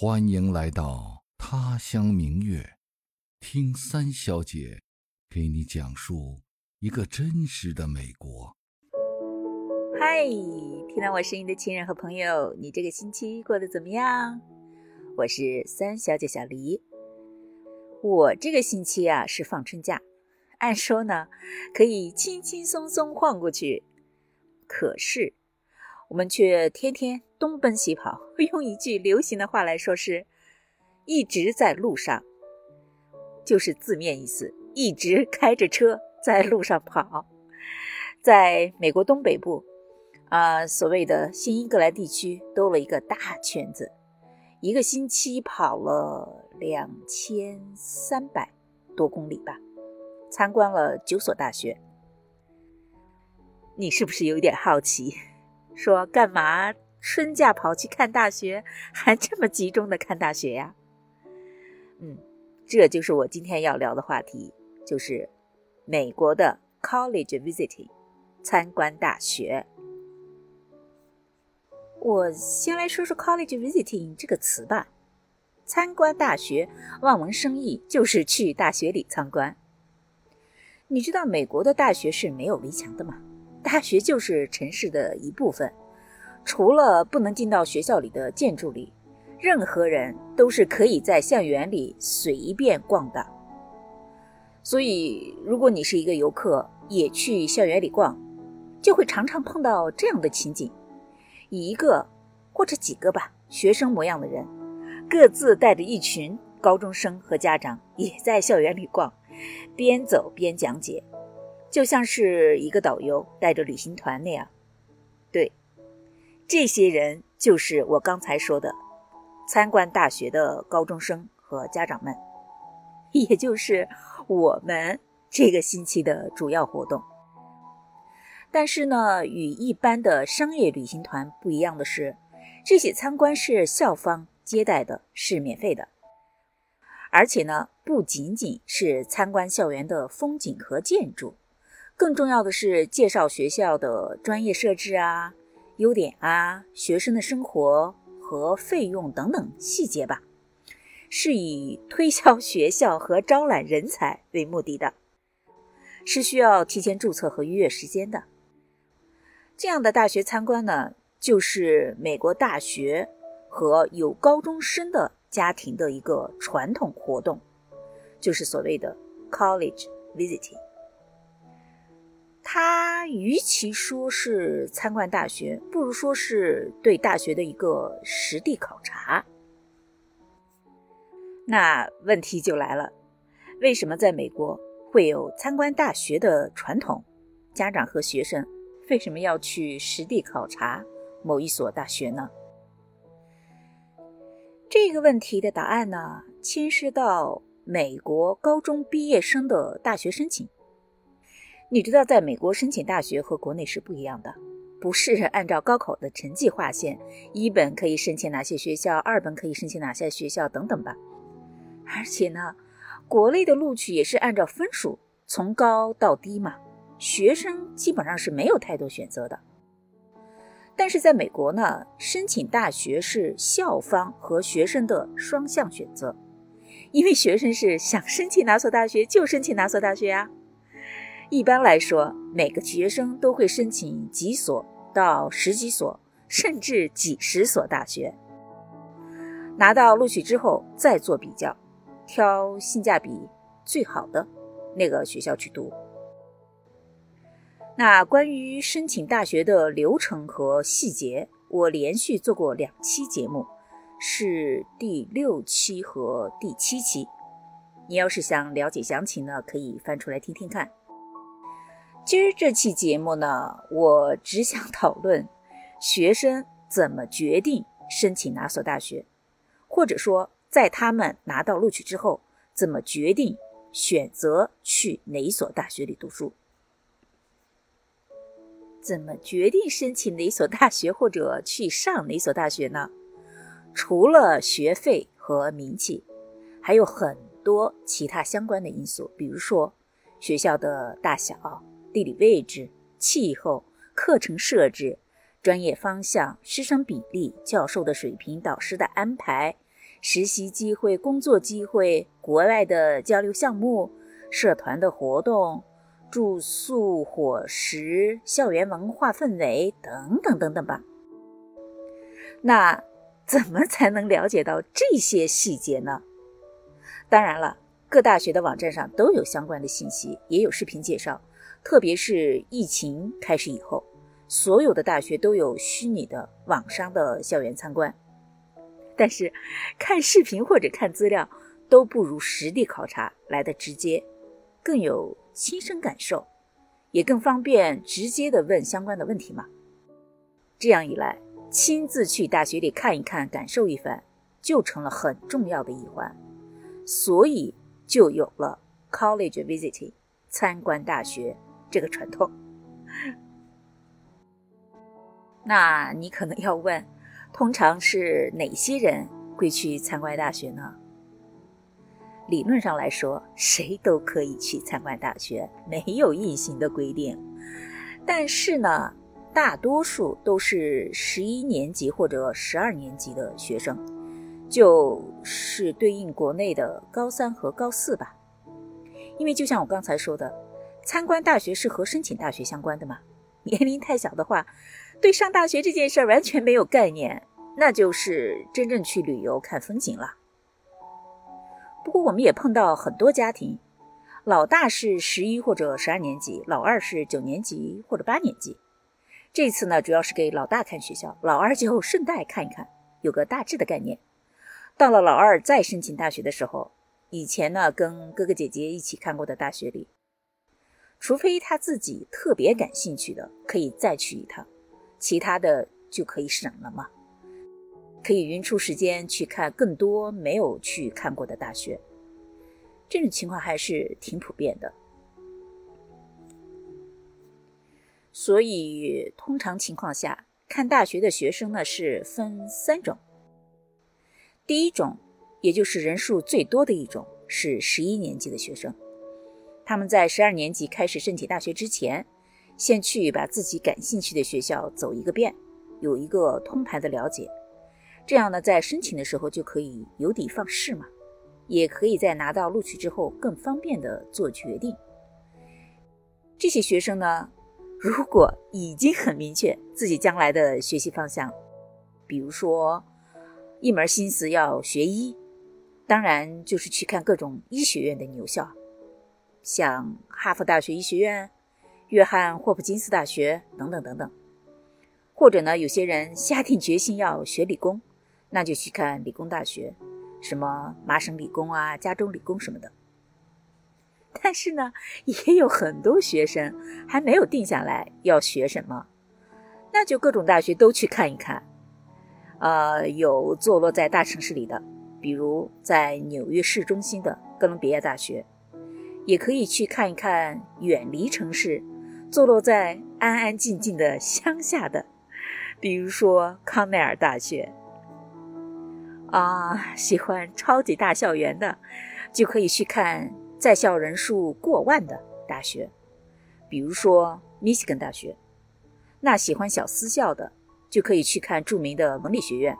欢迎来到他乡明月，听三小姐给你讲述一个真实的美国。嗨，听到我声音的亲人和朋友，你这个星期过得怎么样？我是三小姐小黎。我这个星期啊是放春假，按说呢可以轻轻松松晃过去，可是我们却天天东奔西跑。用一句流行的话来说是，一直在路上，就是字面意思，一直开着车在路上跑。在美国东北部，啊，所谓的新英格兰地区兜了一个大圈子，一个星期跑了两千三百多公里吧，参观了九所大学。你是不是有点好奇？说干嘛？春假跑去看大学，还这么集中的看大学呀？嗯，这就是我今天要聊的话题，就是美国的 college visiting，参观大学。我先来说说 college visiting 这个词吧。参观大学，望文生义，就是去大学里参观。你知道美国的大学是没有围墙的吗？大学就是城市的一部分。除了不能进到学校里的建筑里，任何人都是可以在校园里随便逛的。所以，如果你是一个游客，也去校园里逛，就会常常碰到这样的情景：一个或者几个吧，学生模样的人，各自带着一群高中生和家长，也在校园里逛，边走边讲解，就像是一个导游带着旅行团那样。对。这些人就是我刚才说的参观大学的高中生和家长们，也就是我们这个星期的主要活动。但是呢，与一般的商业旅行团不一样的是，这些参观是校方接待的，是免费的。而且呢，不仅仅是参观校园的风景和建筑，更重要的是介绍学校的专业设置啊。优点啊，学生的生活和费用等等细节吧，是以推销学校和招揽人才为目的的，是需要提前注册和预约时间的。这样的大学参观呢，就是美国大学和有高中生的家庭的一个传统活动，就是所谓的 college visiting。他与其说是参观大学，不如说是对大学的一个实地考察。那问题就来了，为什么在美国会有参观大学的传统？家长和学生为什么要去实地考察某一所大学呢？这个问题的答案呢，牵涉到美国高中毕业生的大学申请。你知道，在美国申请大学和国内是不一样的，不是按照高考的成绩划线，一本可以申请哪些学校，二本可以申请哪些学校等等吧。而且呢，国内的录取也是按照分数从高到低嘛，学生基本上是没有太多选择的。但是在美国呢，申请大学是校方和学生的双向选择，因为学生是想申请哪所大学就申请哪所大学啊。一般来说，每个学生都会申请几所到十几所，甚至几十所大学。拿到录取之后，再做比较，挑性价比最好的那个学校去读。那关于申请大学的流程和细节，我连续做过两期节目，是第六期和第七期。你要是想了解详情呢，可以翻出来听听看。今儿这期节目呢，我只想讨论学生怎么决定申请哪所大学，或者说在他们拿到录取之后，怎么决定选择去哪所大学里读书。怎么决定申请哪所大学或者去上哪所大学呢？除了学费和名气，还有很多其他相关的因素，比如说学校的大小。地理位置、气候、课程设置、专业方向、师生比例、教授的水平、导师的安排、实习机会、工作机会、国外的交流项目、社团的活动、住宿、伙食、校园文化氛围等等等等吧。那怎么才能了解到这些细节呢？当然了，各大学的网站上都有相关的信息，也有视频介绍。特别是疫情开始以后，所有的大学都有虚拟的网上的校园参观。但是，看视频或者看资料都不如实地考察来的直接，更有亲身感受，也更方便直接的问相关的问题嘛。这样一来，亲自去大学里看一看、感受一番，就成了很重要的一环。所以，就有了 college visiting 参观大学这个传统。那你可能要问？通常是哪些人会去参观大学呢？理论上来说，谁都可以去参观大学，没有硬性的规定。但是呢，大多数都是十一年级或者十二年级的学生，就是对应国内的高三和高四吧。因为就像我刚才说的，参观大学是和申请大学相关的吗。年龄太小的话。对上大学这件事儿完全没有概念，那就是真正去旅游看风景了。不过我们也碰到很多家庭，老大是十一或者十二年级，老二是九年级或者八年级。这次呢，主要是给老大看学校，老二就顺带看一看，有个大致的概念。到了老二再申请大学的时候，以前呢跟哥哥姐姐一起看过的大学里，除非他自己特别感兴趣的，可以再去一趟。其他的就可以省了嘛，可以匀出时间去看更多没有去看过的大学，这种情况还是挺普遍的。所以通常情况下，看大学的学生呢是分三种。第一种，也就是人数最多的一种，是十一年级的学生，他们在十二年级开始申请大学之前。先去把自己感兴趣的学校走一个遍，有一个通盘的了解，这样呢，在申请的时候就可以有底放矢嘛，也可以在拿到录取之后更方便的做决定。这些学生呢，如果已经很明确自己将来的学习方向，比如说一门心思要学医，当然就是去看各种医学院的牛校，像哈佛大学医学院。约翰霍普金斯大学等等等等，或者呢，有些人下定决心要学理工，那就去看理工大学，什么麻省理工啊、加州理工什么的。但是呢，也有很多学生还没有定下来要学什么，那就各种大学都去看一看。呃，有坐落在大城市里的，比如在纽约市中心的哥伦比亚大学，也可以去看一看远离城市。坐落在安安静静的乡下的，比如说康奈尔大学啊，喜欢超级大校园的，就可以去看在校人数过万的大学，比如说密西根大学。那喜欢小私校的，就可以去看著名的文理学院，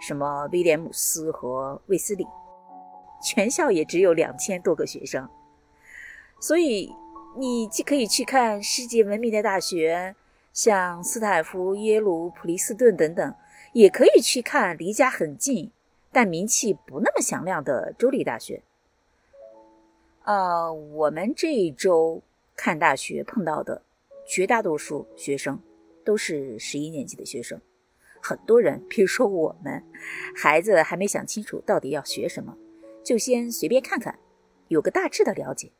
什么威廉姆斯和卫斯理，全校也只有两千多个学生，所以。你既可以去看世界闻名的大学，像斯坦福、耶鲁、普林斯顿等等，也可以去看离家很近但名气不那么响亮的州立大学。呃，我们这一周看大学碰到的绝大多数学生都是十一年级的学生，很多人，比如说我们，孩子还没想清楚到底要学什么，就先随便看看，有个大致的了解。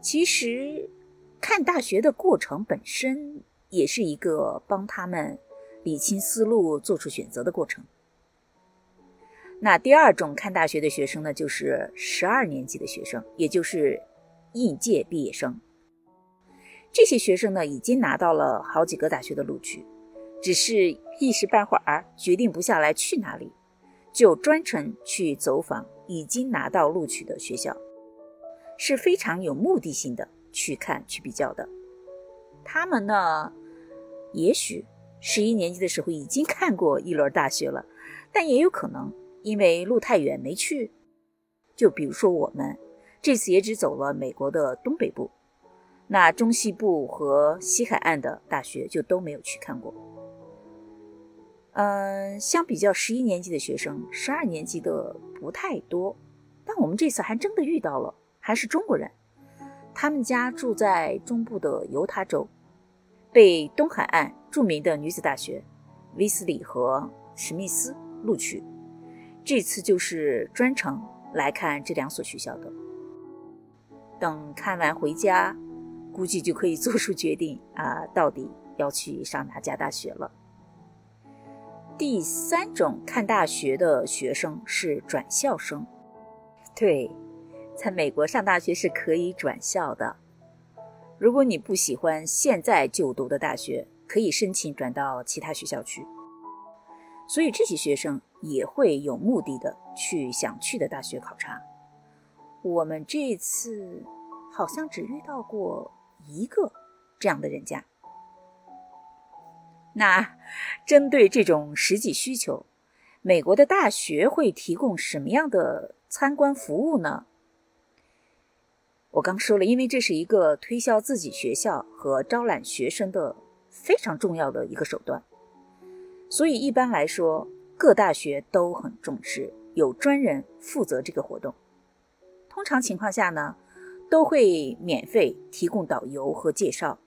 其实，看大学的过程本身也是一个帮他们理清思路、做出选择的过程。那第二种看大学的学生呢，就是十二年级的学生，也就是应届毕业生。这些学生呢，已经拿到了好几个大学的录取，只是一时半会儿决定不下来去哪里，就专程去走访已经拿到录取的学校。是非常有目的性的去看、去比较的。他们呢，也许十一年级的时候已经看过一轮大学了，但也有可能因为路太远没去。就比如说我们这次也只走了美国的东北部，那中西部和西海岸的大学就都没有去看过。嗯，相比较十一年级的学生，十二年级的不太多，但我们这次还真的遇到了，还是中国人。他们家住在中部的犹他州，被东海岸著名的女子大学威斯里和史密斯录取。这次就是专程来看这两所学校的。等看完回家，估计就可以做出决定啊，到底要去上哪家大学了。第三种看大学的学生是转校生，对。在美国上大学是可以转校的。如果你不喜欢现在就读的大学，可以申请转到其他学校去。所以这些学生也会有目的的去想去的大学考察。我们这次好像只遇到过一个这样的人家。那针对这种实际需求，美国的大学会提供什么样的参观服务呢？我刚说了，因为这是一个推销自己学校和招揽学生的非常重要的一个手段，所以一般来说，各大学都很重视，有专人负责这个活动。通常情况下呢，都会免费提供导游和介绍。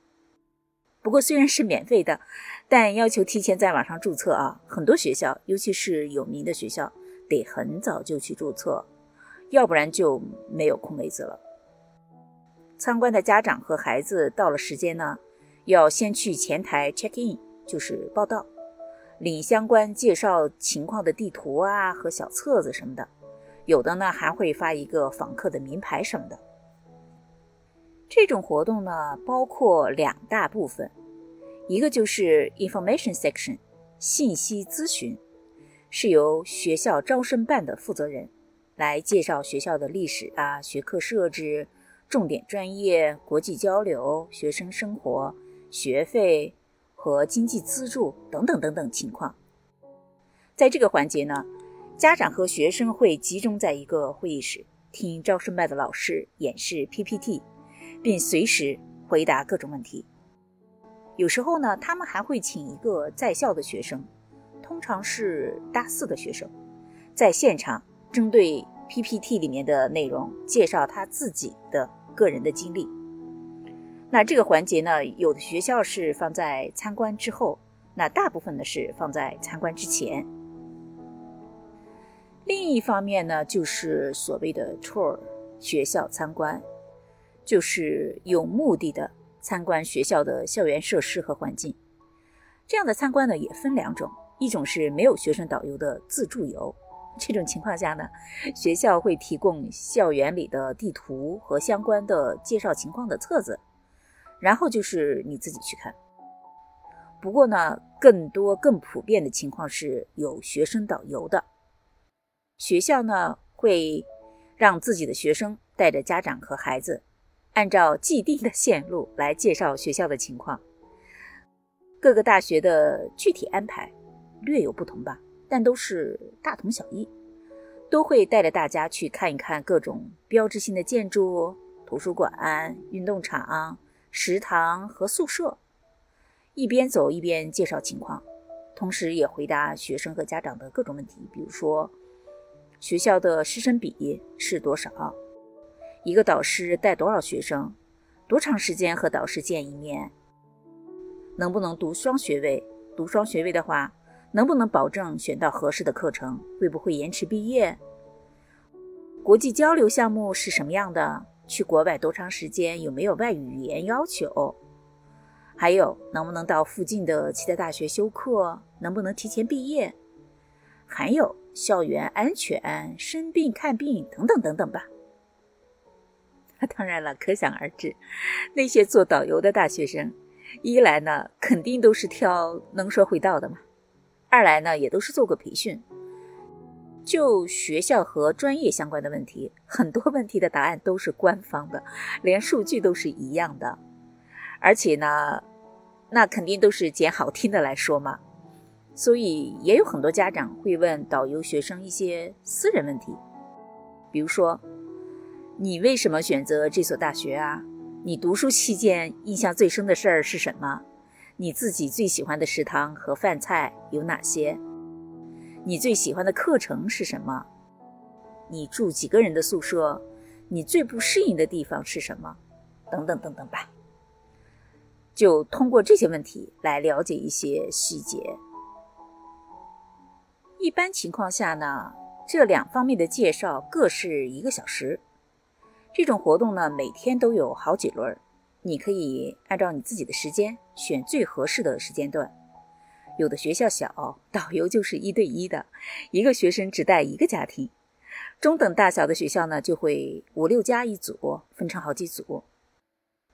不过虽然是免费的，但要求提前在网上注册啊。很多学校，尤其是有名的学校，得很早就去注册，要不然就没有空位子了。参观的家长和孩子到了时间呢，要先去前台 check in，就是报到，领相关介绍情况的地图啊和小册子什么的。有的呢还会发一个访客的名牌什么的。这种活动呢包括两大部分，一个就是 information section，信息咨询，是由学校招生办的负责人来介绍学校的历史啊、学科设置。重点专业、国际交流、学生生活、学费和经济资助等等等等情况，在这个环节呢，家长和学生会集中在一个会议室，听招生办的老师演示 PPT，并随时回答各种问题。有时候呢，他们还会请一个在校的学生，通常是大四的学生，在现场针对 PPT 里面的内容介绍他自己的。个人的经历，那这个环节呢，有的学校是放在参观之后，那大部分呢是放在参观之前。另一方面呢，就是所谓的 tour 学校参观，就是有目的的参观学校的校园设施和环境。这样的参观呢也分两种，一种是没有学生导游的自助游。这种情况下呢，学校会提供校园里的地图和相关的介绍情况的册子，然后就是你自己去看。不过呢，更多更普遍的情况是有学生导游的，学校呢会让自己的学生带着家长和孩子，按照既定的线路来介绍学校的情况。各个大学的具体安排略有不同吧。但都是大同小异，都会带着大家去看一看各种标志性的建筑、图书馆、运动场、食堂和宿舍，一边走一边介绍情况，同时也回答学生和家长的各种问题，比如说学校的师生比是多少，一个导师带多少学生，多长时间和导师见一面，能不能读双学位？读双学位的话。能不能保证选到合适的课程？会不会延迟毕业？国际交流项目是什么样的？去国外多长时间？有没有外语语言要求？还有能不能到附近的其他大学修课？能不能提前毕业？还有校园安全、生病看病等等等等吧。当然了，可想而知，那些做导游的大学生，一来呢，肯定都是挑能说会道的嘛。二来呢，也都是做过培训，就学校和专业相关的问题，很多问题的答案都是官方的，连数据都是一样的，而且呢，那肯定都是捡好听的来说嘛。所以也有很多家长会问导游学生一些私人问题，比如说：“你为什么选择这所大学啊？你读书期间印象最深的事儿是什么？你自己最喜欢的食堂和饭菜有哪些？你最喜欢的课程是什么？你住几个人的宿舍？你最不适应的地方是什么？等等等等吧。”就通过这些问题来了解一些细节。一般情况下呢，这两方面的介绍各是一个小时。这种活动呢，每天都有好几轮，你可以按照你自己的时间选最合适的时间段。有的学校小，导游就是一对一的，一个学生只带一个家庭；中等大小的学校呢，就会五六家一组，分成好几组。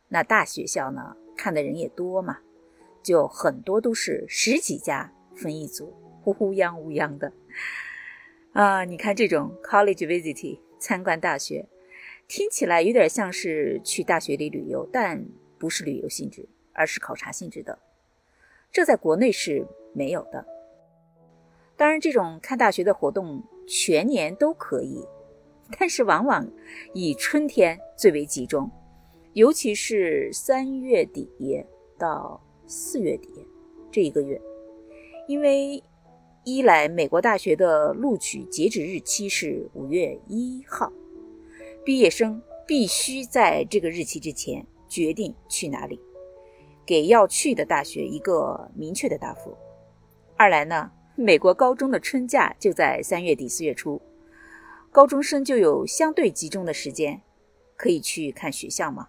那大学校呢，看的人也多嘛，就很多都是十几家分一组。乌泱乌泱的啊！你看这种 college visit 参观大学，听起来有点像是去大学里旅游，但不是旅游性质，而是考察性质的。这在国内是没有的。当然，这种看大学的活动全年都可以，但是往往以春天最为集中，尤其是三月底到四月底这一个月，因为。一来，美国大学的录取截止日期是五月一号，毕业生必须在这个日期之前决定去哪里，给要去的大学一个明确的答复。二来呢，美国高中的春假就在三月底四月初，高中生就有相对集中的时间，可以去看学校嘛。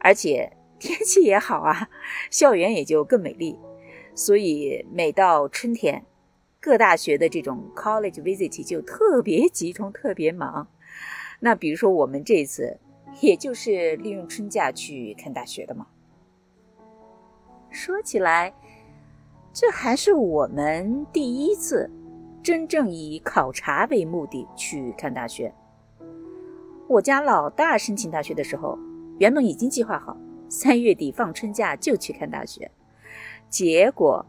而且天气也好啊，校园也就更美丽。所以每到春天，各大学的这种 college visit 就特别集中，特别忙。那比如说我们这一次，也就是利用春假去看大学的嘛。说起来，这还是我们第一次真正以考察为目的去看大学。我家老大申请大学的时候，原本已经计划好三月底放春假就去看大学。结果，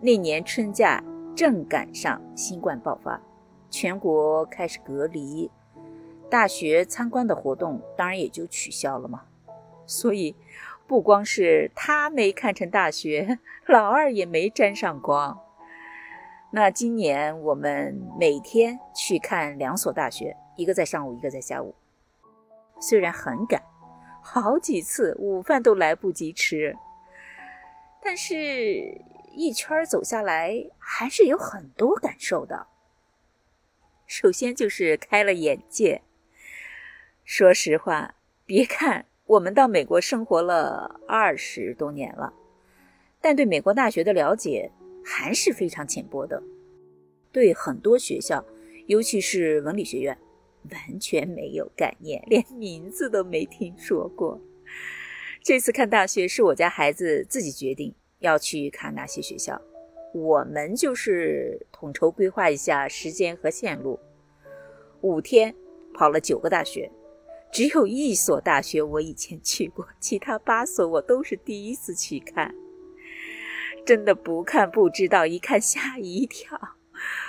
那年春假正赶上新冠爆发，全国开始隔离，大学参观的活动当然也就取消了嘛。所以，不光是他没看成大学，老二也没沾上光。那今年我们每天去看两所大学，一个在上午，一个在下午。虽然很赶，好几次午饭都来不及吃。但是，一圈走下来，还是有很多感受的。首先就是开了眼界。说实话，别看我们到美国生活了二十多年了，但对美国大学的了解还是非常浅薄的。对很多学校，尤其是文理学院，完全没有概念，连名字都没听说过。这次看大学是我家孩子自己决定要去看哪些学校，我们就是统筹规划一下时间和线路。五天跑了九个大学，只有一所大学我以前去过，其他八所我都是第一次去看。真的不看不知道，一看吓一跳。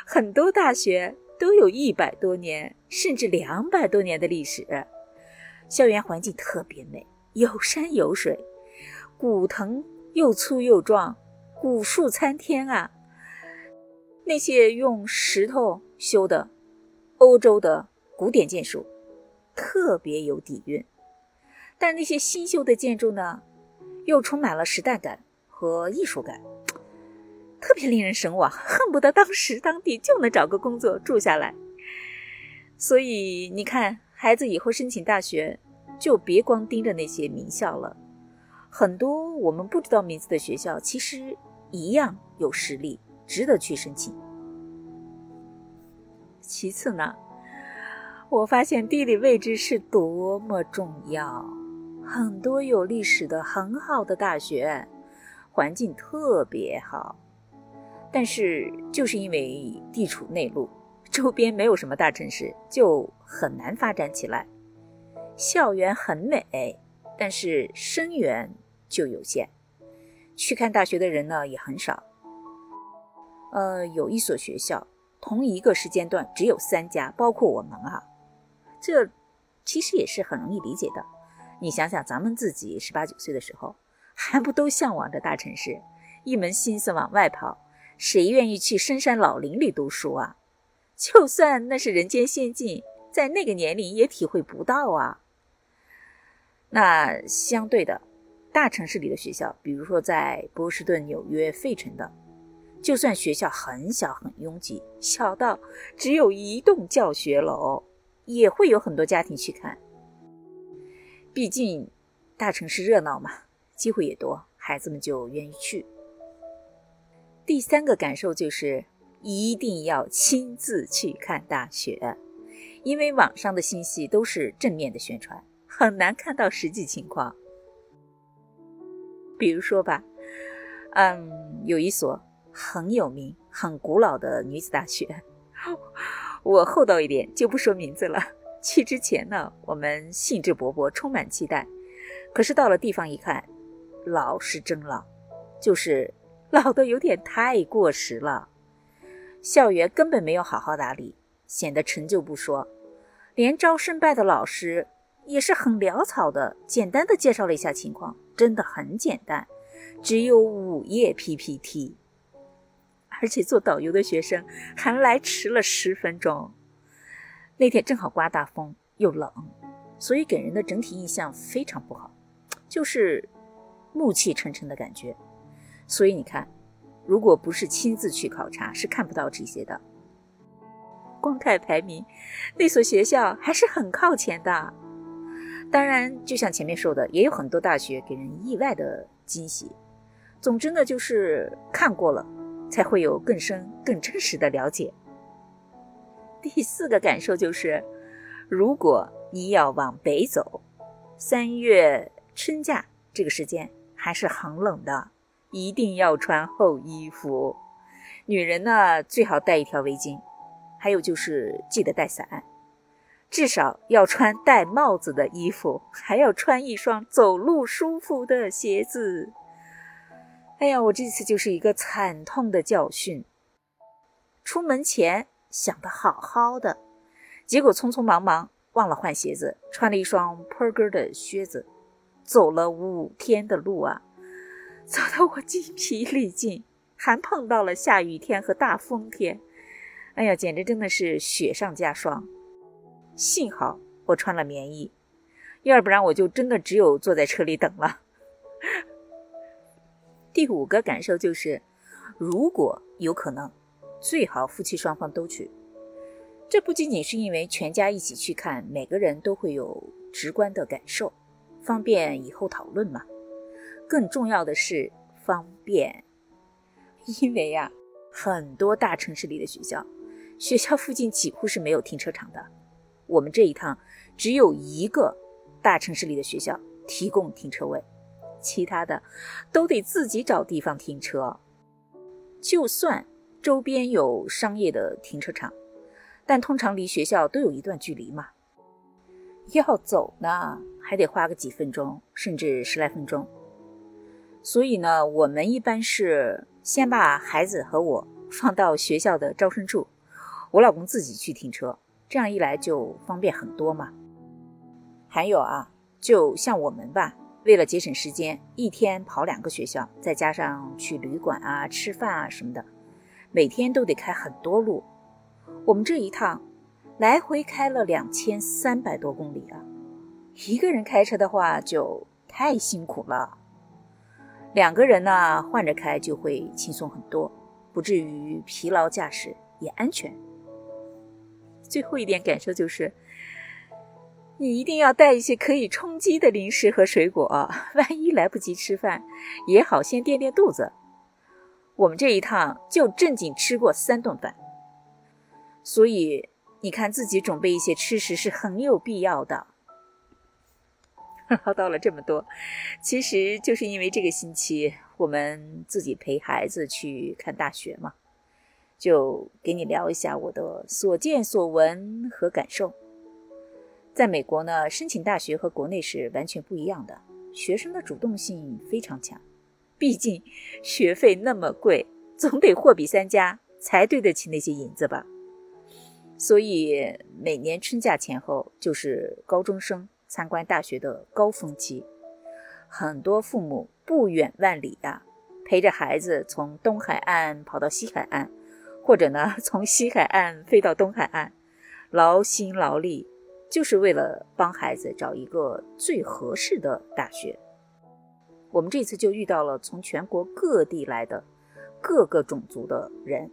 很多大学都有一百多年甚至两百多年的历史，校园环境特别美。有山有水，古藤又粗又壮，古树参天啊！那些用石头修的欧洲的古典建筑，特别有底蕴。但那些新修的建筑呢，又充满了时代感和艺术感，特别令人神往，恨不得当时当地就能找个工作住下来。所以你看，孩子以后申请大学。就别光盯着那些名校了，很多我们不知道名字的学校，其实一样有实力，值得去申请。其次呢，我发现地理位置是多么重要，很多有历史的很好的大学，环境特别好，但是就是因为地处内陆，周边没有什么大城市，就很难发展起来。校园很美，但是生源就有限，去看大学的人呢也很少。呃，有一所学校，同一个时间段只有三家，包括我们啊。这其实也是很容易理解的。你想想，咱们自己十八九岁的时候，还不都向往着大城市，一门心思往外跑，谁愿意去深山老林里读书啊？就算那是人间仙境，在那个年龄也体会不到啊。那相对的，大城市里的学校，比如说在波士顿、纽约、费城的，就算学校很小很拥挤，小到只有一栋教学楼，也会有很多家庭去看。毕竟大城市热闹嘛，机会也多，孩子们就愿意去。第三个感受就是一定要亲自去看大学，因为网上的信息都是正面的宣传，很难看到实际情况。比如说吧，嗯，有一所很有名、很古老的女子大学，我厚道一点就不说名字了。去之前呢，我们兴致勃勃，充满期待。可是到了地方一看，老是真老，就是老的有点太过时了。校园根本没有好好打理，显得陈旧不说，连招生办的老师也是很潦草的，简单的介绍了一下情况，真的很简单，只有五页 PPT，而且做导游的学生还来迟了十分钟。那天正好刮大风又冷，所以给人的整体印象非常不好，就是暮气沉沉的感觉。所以你看，如果不是亲自去考察，是看不到这些的。光看排名，那所学校还是很靠前的。当然，就像前面说的，也有很多大学给人意外的惊喜。总之呢，就是看过了，才会有更深、更真实的了解。第四个感受就是，如果你要往北走，三月春假这个时间还是很冷的，一定要穿厚衣服。女人呢，最好带一条围巾，还有就是记得带伞，至少要穿戴帽子的衣服，还要穿一双走路舒服的鞋子。哎呀，我这次就是一个惨痛的教训。出门前。想的好好的，结果匆匆忙忙忘了换鞋子，穿了一双坡跟的靴子，走了五天的路啊，走得我筋疲力尽，还碰到了下雨天和大风天，哎呀，简直真的是雪上加霜。幸好我穿了棉衣，要不然我就真的只有坐在车里等了。第五个感受就是，如果有可能。最好夫妻双方都去，这不仅仅是因为全家一起去看，每个人都会有直观的感受，方便以后讨论嘛。更重要的是方便，因为呀，很多大城市里的学校，学校附近几乎是没有停车场的。我们这一趟只有一个大城市里的学校提供停车位，其他的都得自己找地方停车。就算。周边有商业的停车场，但通常离学校都有一段距离嘛。要走呢，还得花个几分钟，甚至十来分钟。所以呢，我们一般是先把孩子和我放到学校的招生处，我老公自己去停车，这样一来就方便很多嘛。还有啊，就像我们吧，为了节省时间，一天跑两个学校，再加上去旅馆啊、吃饭啊什么的。每天都得开很多路，我们这一趟来回开了两千三百多公里啊！一个人开车的话就太辛苦了，两个人呢换着开就会轻松很多，不至于疲劳驾驶，也安全。最后一点感受就是，你一定要带一些可以充饥的零食和水果，万一来不及吃饭，也好先垫垫肚子。我们这一趟就正经吃过三顿饭，所以你看自己准备一些吃食是很有必要的。唠叨了这么多，其实就是因为这个星期我们自己陪孩子去看大学嘛，就给你聊一下我的所见所闻和感受。在美国呢，申请大学和国内是完全不一样的，学生的主动性非常强。毕竟学费那么贵，总得货比三家才对得起那些银子吧。所以每年春假前后就是高中生参观大学的高峰期，很多父母不远万里呀，陪着孩子从东海岸跑到西海岸，或者呢从西海岸飞到东海岸，劳心劳力，就是为了帮孩子找一个最合适的大学。我们这次就遇到了从全国各地来的各个种族的人。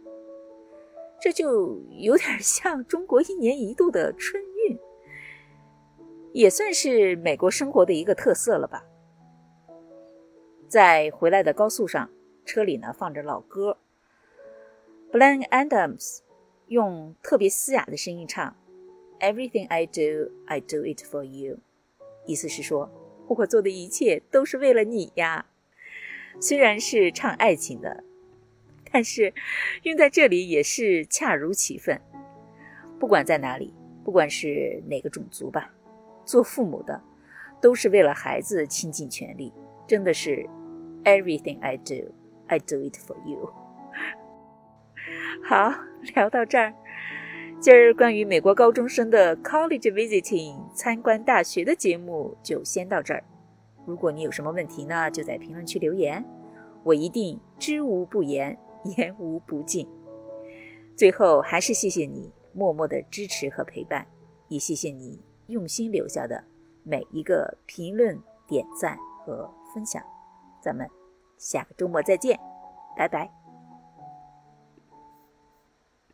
这就有点 像中国一年一度的春运，也算是美国生活的一个特色了吧。在回来的高速上，车里呢放着老歌 b l a n Adams 用特别嘶哑的声音唱：“Everything I do, I do it for you。”意思是说，我做的一切都是为了你呀。虽然是唱爱情的。但是，用在这里也是恰如其分。不管在哪里，不管是哪个种族吧，做父母的都是为了孩子倾尽全力。真的是，Everything I do, I do it for you。好，聊到这儿，今儿关于美国高中生的 College Visiting 参观大学的节目就先到这儿。如果你有什么问题呢，就在评论区留言，我一定知无不言。言无不尽。最后，还是谢谢你默默的支持和陪伴，也谢谢你用心留下的每一个评论、点赞和分享。咱们下个周末再见，拜拜。